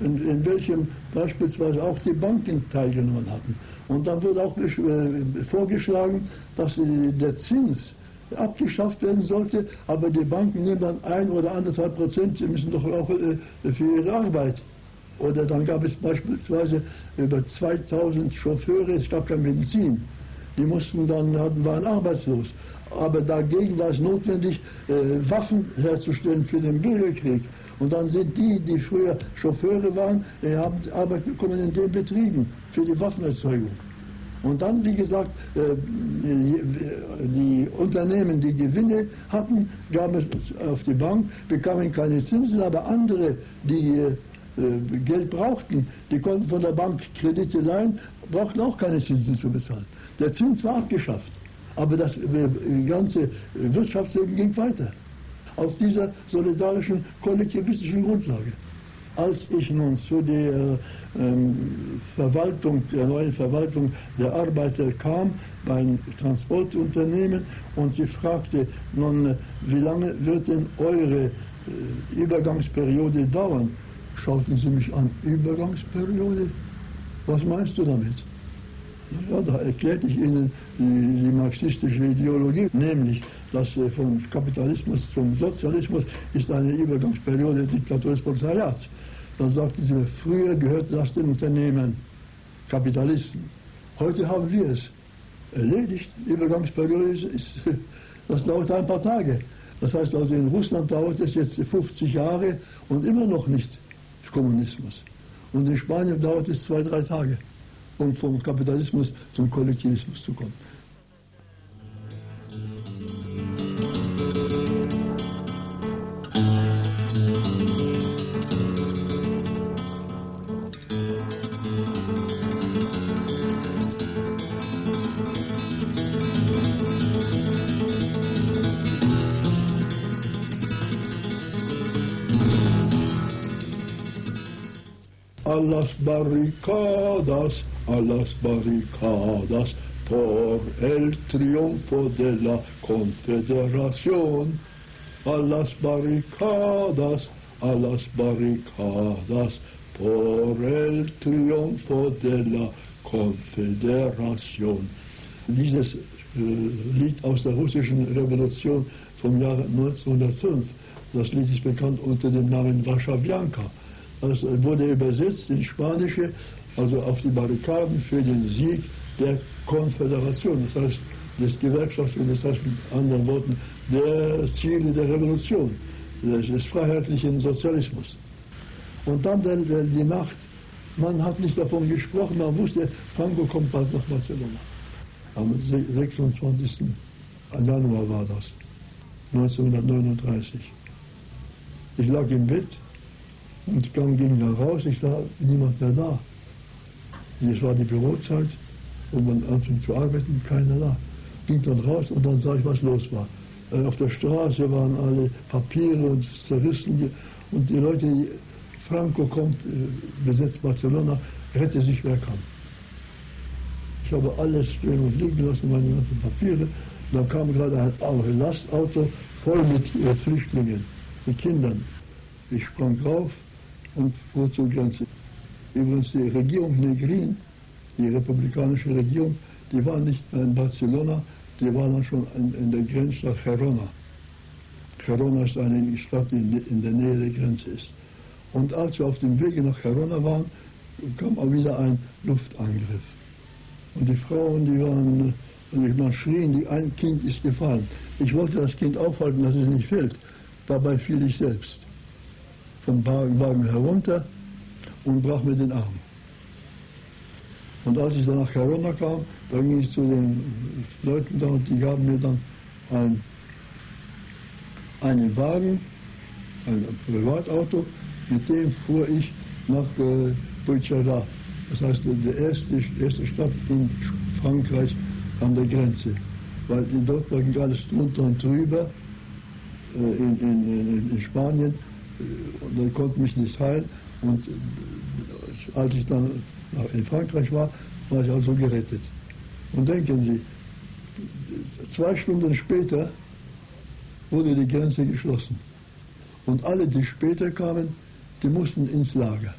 in, in, welchem beispielsweise auch die Banken teilgenommen hatten. Und dann wurde auch äh, vorgeschlagen, dass äh, der Zins abgeschafft werden sollte, aber die Banken nehmen dann ein oder anderthalb Prozent, sie müssen doch auch äh, für ihre Arbeit. Oder dann gab es beispielsweise über 2000 Chauffeure, es gab kein Benzin. Die mussten dann, waren arbeitslos. Aber dagegen war es notwendig, Waffen herzustellen für den Bürgerkrieg. Und dann sind die, die früher Chauffeure waren, die haben Arbeit bekommen in den Betrieben für die Waffenerzeugung. Und dann, wie gesagt, die Unternehmen, die Gewinne hatten, gaben es auf die Bank, bekamen keine Zinsen, aber andere, die Geld brauchten, die konnten von der Bank Kredite leihen, brauchten auch keine Zinsen zu bezahlen. Der Zins war abgeschafft, aber das ganze Wirtschaftsleben ging weiter auf dieser solidarischen, kollektivistischen Grundlage. Als ich nun zu der ähm, Verwaltung, der neuen Verwaltung der Arbeiter kam, beim Transportunternehmen, und sie fragte, nun, wie lange wird denn eure äh, Übergangsperiode dauern? Schauten sie mich an, Übergangsperiode? Was meinst du damit? Ja, da erklärte ich ihnen die, die marxistische Ideologie, nämlich dass äh, vom Kapitalismus zum Sozialismus ist eine Übergangsperiode Diktatur des Proletariats. Dann sagten sie früher gehörte das den Unternehmen, Kapitalisten. Heute haben wir es erledigt. Übergangsperiode ist, ist, das dauert ein paar Tage. Das heißt also, in Russland dauert es jetzt 50 Jahre und immer noch nicht Kommunismus. Und in Spanien dauert es zwei, drei Tage, um vom Kapitalismus zum Kollektivismus zu kommen. A las barricadas, a las barricadas, por el triunfo de la Confederación. A las barricadas, a las barricadas, por el triunfo de la Konföderation. Dieses äh, Lied aus der russischen Revolution vom Jahre 1905, das Lied ist bekannt unter dem Namen Warschawianka. Das wurde übersetzt ins Spanische, also auf die Barrikaden für den Sieg der Konföderation, das heißt des Gewerkschafts und das heißt mit anderen Worten der Ziele der Revolution, des freiheitlichen Sozialismus. Und dann der, der, die Nacht, man hat nicht davon gesprochen, man wusste, Franco kommt bald nach Barcelona. Am 26. Januar war das, 1939. Ich lag im Bett und ich ging da raus, ich sah niemand mehr da. Es war die Bürozeit, wo man anfing zu arbeiten, keiner da. Ging dann raus und dann sah ich, was los war. Äh, auf der Straße waren alle Papiere und zerrissen. Und die Leute, Franco kommt, äh, besetzt Barcelona, rette sich, wer kann. Ich habe alles stehen und liegen lassen, meine ganzen Papiere. Dann kam gerade ein Lastauto voll mit äh, Flüchtlingen, mit Kindern. Ich sprang rauf und fuhr zur Grenze. Übrigens die Regierung Negrin, die republikanische Regierung, die war nicht mehr in Barcelona, die war dann schon in, in der Grenzstadt Gerona. Gerona ist eine Stadt, die in der Nähe der Grenze ist. Und als wir auf dem Wege nach Gerona waren, kam auch wieder ein Luftangriff. Und die Frauen, die waren, also man schrien, die ein Kind ist gefallen. Ich wollte das Kind aufhalten, dass es nicht fällt. Dabei fiel ich selbst vom Wagen herunter und brach mir den Arm. Und als ich danach herunterkam, dann ging ich zu den Leuten da und die gaben mir dann ein, einen Wagen, ein Privatauto, mit dem fuhr ich nach äh, Bouchara. Das heißt, die erste, erste Stadt in Frankreich an der Grenze. Weil dort war alles drunter und drüber, äh, in, in, in, Spanien, äh, und er konnte mich nicht heilen. Und äh, als ich dann in Frankreich war, war ich also gerettet. Und denken Sie, zwei Stunden später wurde die Grenze geschlossen. Und alle, die später kamen, die mussten ins Lager.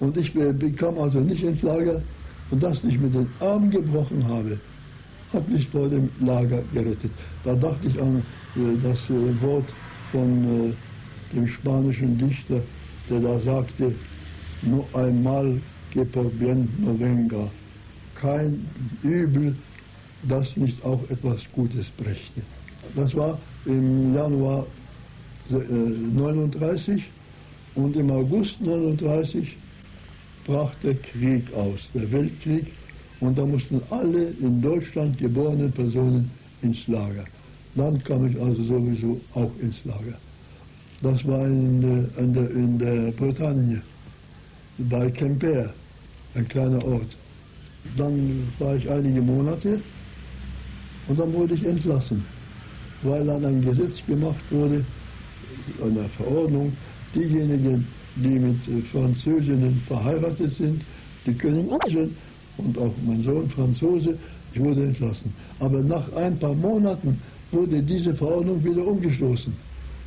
Und ich bekam also nicht ins Lager und dass ich mir den Arm gebrochen habe, hat mich vor dem Lager gerettet. Da dachte ich an äh, das äh, Wort von äh, dem spanischen Dichter, der da sagte, nur einmal que por bien no venga, kein Übel, das nicht auch etwas Gutes brächte. Das war im Januar 39 und im August 39 brach der Krieg aus, der Weltkrieg, und da mussten alle in Deutschland geborenen Personen ins Lager. Dann kam ich also sowieso auch ins Lager. Das war in, in, der, in der Bretagne, bei Quimper, ein kleiner Ort. Dann war ich einige Monate und dann wurde ich entlassen, weil dann ein Gesetz gemacht wurde, eine Verordnung, diejenigen, die mit Französinnen verheiratet sind, die können und auch mein Sohn Franzose, ich wurde entlassen. Aber nach ein paar Monaten wurde diese Verordnung wieder umgestoßen.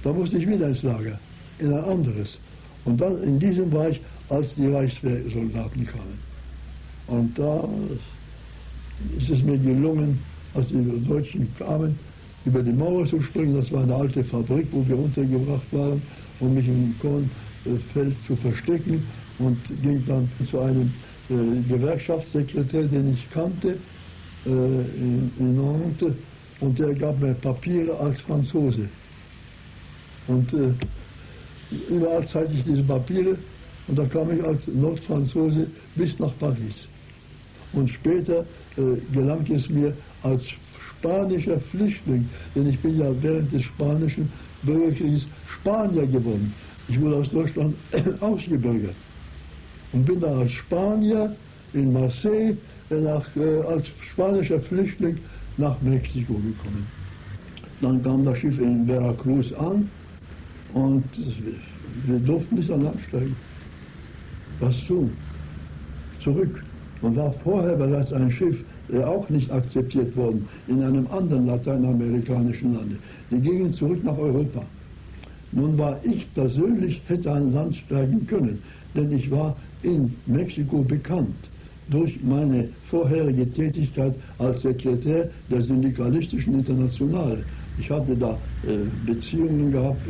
Da musste ich wieder ins Lager, in ein anderes. Und dann in diesem war ich, als die Reichswehrsoldaten kamen. Und da ist es mir gelungen, als die Deutschen kamen, über die Mauer zu springen. Das war eine alte Fabrik, wo wir untergebracht waren, um mich im Kornfeld zu verstecken und ging dann zu einem äh, Gewerkschaftssekretär, den ich kannte, äh, in, in Nantes, und der gab mir Papiere als Franzose. Und äh, überall zeigte ich diese Papiere und da kam ich als Nordfranzose bis nach Paris. Und später äh, gelang es mir als spanischer Flüchtling, denn ich bin ja während des spanischen Bürgerkriegs Spanier geworden. Ich wurde aus Deutschland ausgebürgert und bin dann als Spanier in Marseille nach, äh, als spanischer Flüchtling nach Mexiko gekommen. Dann kam das Schiff in Veracruz an und wir durften nicht an Land steigen. Was tun? Zurück. Man war vorher bereits ein Schiff, der auch nicht akzeptiert worden, in einem anderen lateinamerikanischen Lande. Die gingen zurück nach Europa. Nun war ich persönlich, hätte an Land steigen können, denn ich war in Mexiko bekannt durch meine vorherige Tätigkeit als Sekretär der Syndikalistischen Internationale. Ich hatte da äh, Beziehungen gehabt,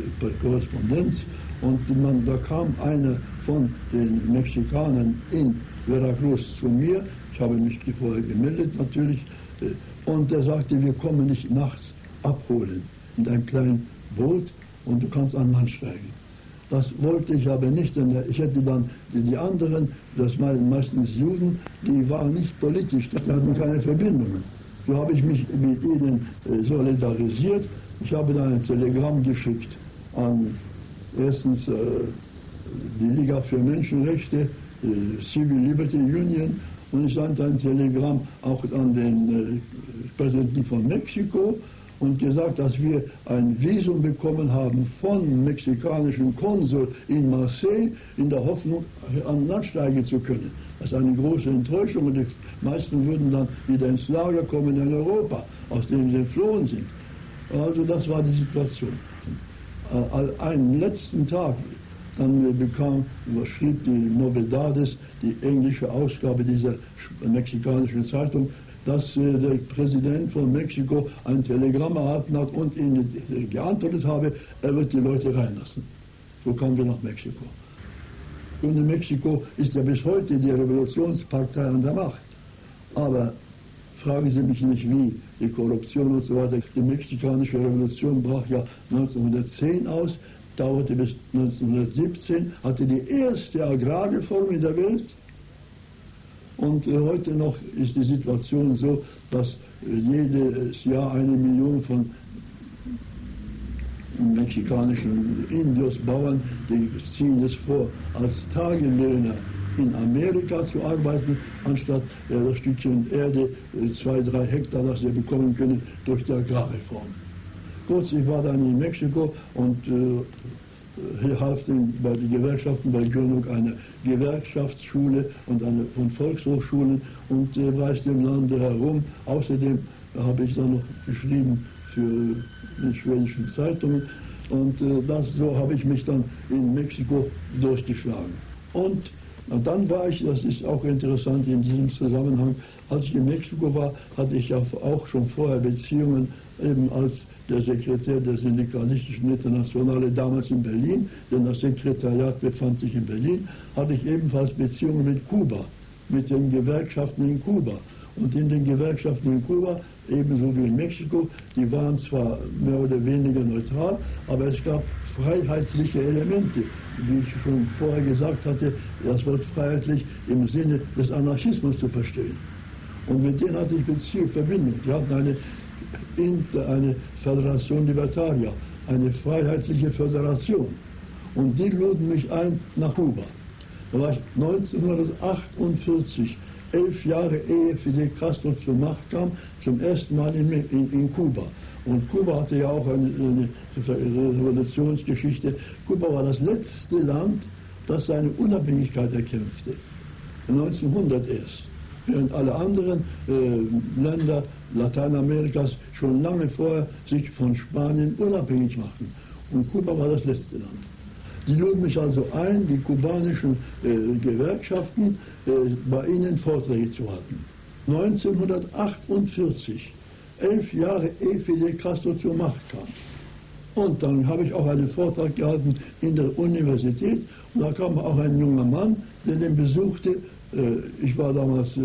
Korrespondenz und man, da kam einer von den Mexikanern in Veracruz zu mir. Ich habe mich vorher gemeldet natürlich. Äh, und der sagte, wir kommen nicht nachts abholen in einem kleinen Boot und du kannst an Land steigen. Das wollte ich aber nicht, denn ich hätte dann die anderen, das waren meistens Juden, die waren nicht politisch, die hatten keine Verbindungen. So habe ich mich mit ihnen äh, solidarisiert. Ich habe dann ein Telegramm geschickt an erstens äh, die Liga für Menschenrechte, äh, Civil Liberty Union, und ich sandte ein Telegramm auch an den Präsidenten von Mexiko, und gesagt, dass wir ein Visum bekommen haben vom mexikanischen Konsul in Marseille in der Hoffnung, an Land steigen zu können. Das ist eine große Enttäuschung und die meisten würden dann wieder ins Lager kommen in Europa, aus dem sie entflohen sind. Also das war die Situation. Äh, einen letzten Tag, dann bekam, schrieb die Novedades, die englische Ausgabe dieser mexikanischen Zeitung, dass äh, der Präsident von Mexiko ein Telegramm erhalten hat und ihnen geantwortet habe, er wird die Leute reinlassen. So kamen wir nach Mexiko. Und in Mexiko ist ja bis heute die Revolutionspartei an der Macht. Aber fragen Sie mich nicht wie, die Korruption und so weiter. Die mexikanische Revolution brach ja 1910 aus, dauerte bis 1917, hatte die erste Agrarreform in der Welt. Und äh, heute noch ist die Situation so, dass äh, jedes Jahr eine Million von mexikanischen Indios, Bauern, die ziehen es vor, als Tagelöhner in Amerika zu arbeiten, anstatt äh, das Stückchen Erde, äh, zwei, drei Hektar, das sie bekommen können durch die Agrarreform. Kurz, ich war dann in Mexiko und äh, hier half den, bei den Gewerkschaften bei Gründung einer Gewerkschaftsschule und, eine, und Volkshochschulen und äh, reiste im Lande herum. Außerdem habe ich dann noch geschrieben für die schwedischen Zeitungen und äh, das, so habe ich mich dann in Mexiko durchgeschlagen. Und dann war ich, das ist auch interessant in diesem Zusammenhang, als ich in Mexiko war, hatte ich auch schon vorher Beziehungen eben als der Sekretär der Syndikalistischen Internationale damals in Berlin, denn das Sekretariat befand sich in Berlin, hatte ich ebenfalls Beziehungen mit Kuba, mit den Gewerkschaften in Kuba. Und in den Gewerkschaften in Kuba, ebenso wie in Mexiko, die waren zwar mehr oder weniger neutral, aber es gab freiheitliche Elemente. Wie ich schon vorher gesagt hatte, das Wort freiheitlich im Sinne des Anarchismus zu verstehen. Und mit denen hatte ich Beziehung, Verbindung. Die hatten eine, eine Föderation Libertaria, eine freiheitliche Föderation. Und die luden mich ein nach Kuba. Da war ich 1948, elf Jahre ehe Fidel Castro zur Macht kam, zum ersten Mal in, in, in Kuba. Und Kuba hatte ja auch eine, eine Revolutionsgeschichte. Kuba war das letzte Land, das seine Unabhängigkeit erkämpfte. 1900 erst. Während alle anderen äh, Länder Lateinamerikas schon lange vorher sich von Spanien unabhängig machten. Und Kuba war das letzte Land. Die luden mich also ein, die kubanischen äh, Gewerkschaften äh, bei ihnen Vorträge zu halten. 1948 elf Jahre ehe Fidel Castro zur Macht kam. Und dann habe ich auch einen Vortrag gehalten in der Universität und da kam auch ein junger Mann, der den besuchte. Äh, ich war damals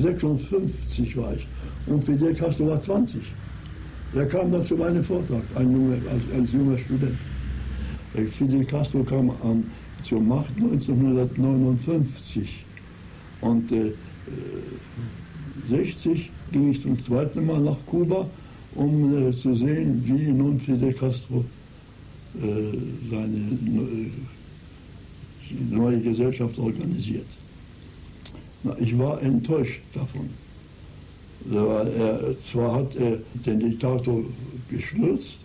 56 äh, war ich und Fidel Castro war 20. Der kam dann zu meinem Vortrag, ein junger, als, als junger Student. Äh, Fidel Castro kam an, zur Macht 1959 und äh, 60 ging ich zum zweiten Mal nach Kuba, um äh, zu sehen, wie nun Fidel Castro äh, seine neue Gesellschaft organisiert. Ich war enttäuscht davon. Er, zwar hat er den Diktator gestürzt,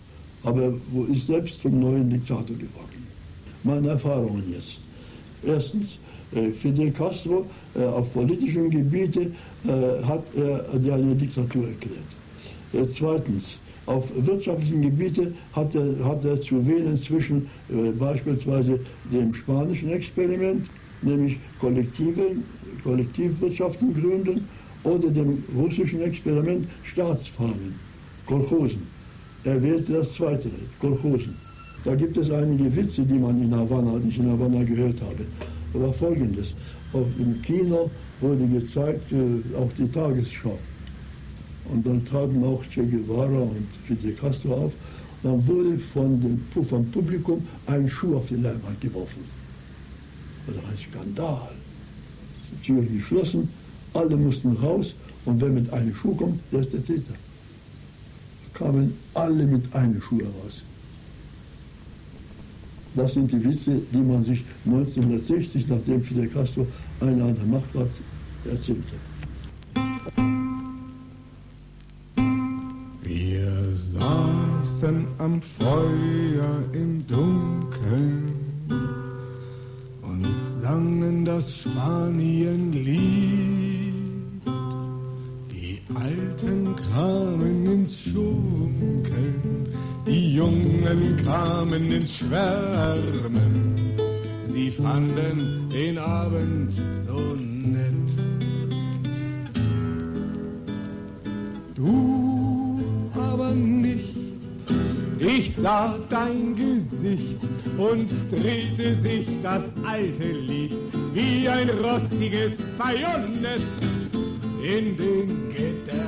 aber wo ist selbst zum neuen Diktator geworden? Meine Erfahrungen jetzt. Erstens, äh, Fidel Castro äh, auf politischem Gebiete äh, hat er eine Diktatur erklärt. Zweitens, auf wirtschaftlichen Gebiete hat er, hat er zu wählen zwischen beispielsweise dem spanischen Experiment, nämlich kollektive, Kollektivwirtschaften gründen, oder dem russischen Experiment Staatsfarmen, Kolchosen. Er wählte das zweite, Kolchosen. Da gibt es einige Witze, die man in Havanna, die ich in Havanna gehört habe. War folgendes. Auf, Im Kino wurde gezeigt, äh, auch die Tagesschau. Und dann traten auch Che Guevara und Fidel Castro auf. Dann wurde von dem, vom Publikum ein Schuh auf die Leinwand geworfen. War ein Skandal. Türen geschlossen, alle mussten raus und wer mit einem Schuh kommt, der ist der Täter. Kamen alle mit einem Schuh heraus. Das sind die Witze, die man sich 1960, nachdem Fidel Castro ein an der Macht war, erzählte. Wir saßen am Feuer im Dunkeln sangen das Spanienlied. Die Alten kamen ins Schunkeln die Jungen kamen ins Schwärmen, sie fanden den Abend so nett. Du Ich sah dein Gesicht und drehte sich das alte Lied wie ein rostiges Bajonett in den Gedärmen.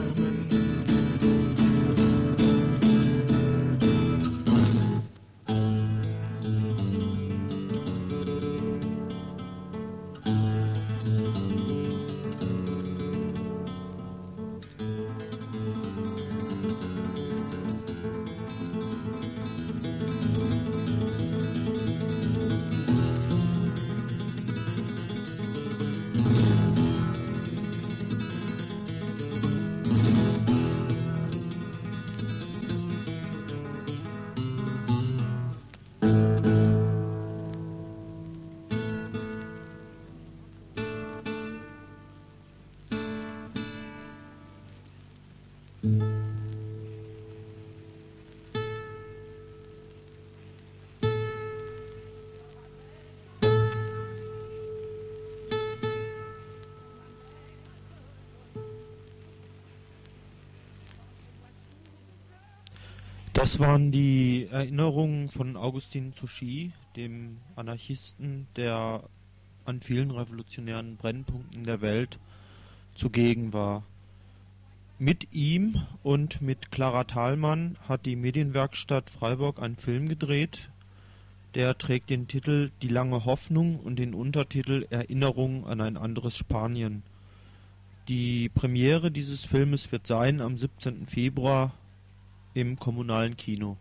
Das waren die Erinnerungen von Augustin Souchy, dem Anarchisten, der an vielen revolutionären Brennpunkten der Welt zugegen war. Mit ihm und mit Clara Thalmann hat die Medienwerkstatt Freiburg einen Film gedreht, der trägt den Titel Die lange Hoffnung und den Untertitel Erinnerung an ein anderes Spanien. Die Premiere dieses Filmes wird sein am 17. Februar im kommunalen Kino.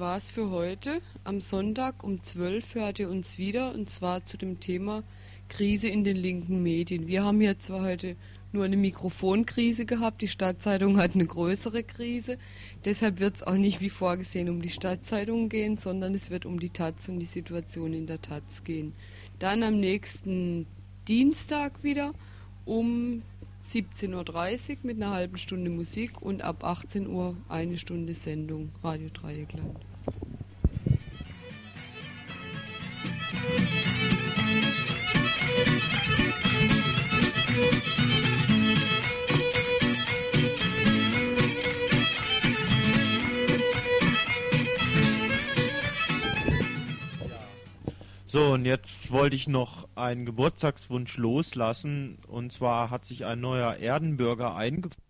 War's für heute. Am Sonntag um 12 hört ihr uns wieder und zwar zu dem Thema Krise in den linken Medien. Wir haben hier zwar heute nur eine Mikrofonkrise gehabt, die Stadtzeitung hat eine größere Krise. Deshalb wird es auch nicht wie vorgesehen um die Stadtzeitung gehen, sondern es wird um die Taz und die Situation in der Taz gehen. Dann am nächsten Dienstag wieder um 17.30 Uhr mit einer halben Stunde Musik und ab 18 Uhr eine Stunde Sendung Radio Dreieckland. So, und jetzt wollte ich noch einen Geburtstagswunsch loslassen. Und zwar hat sich ein neuer Erdenbürger eingefunden.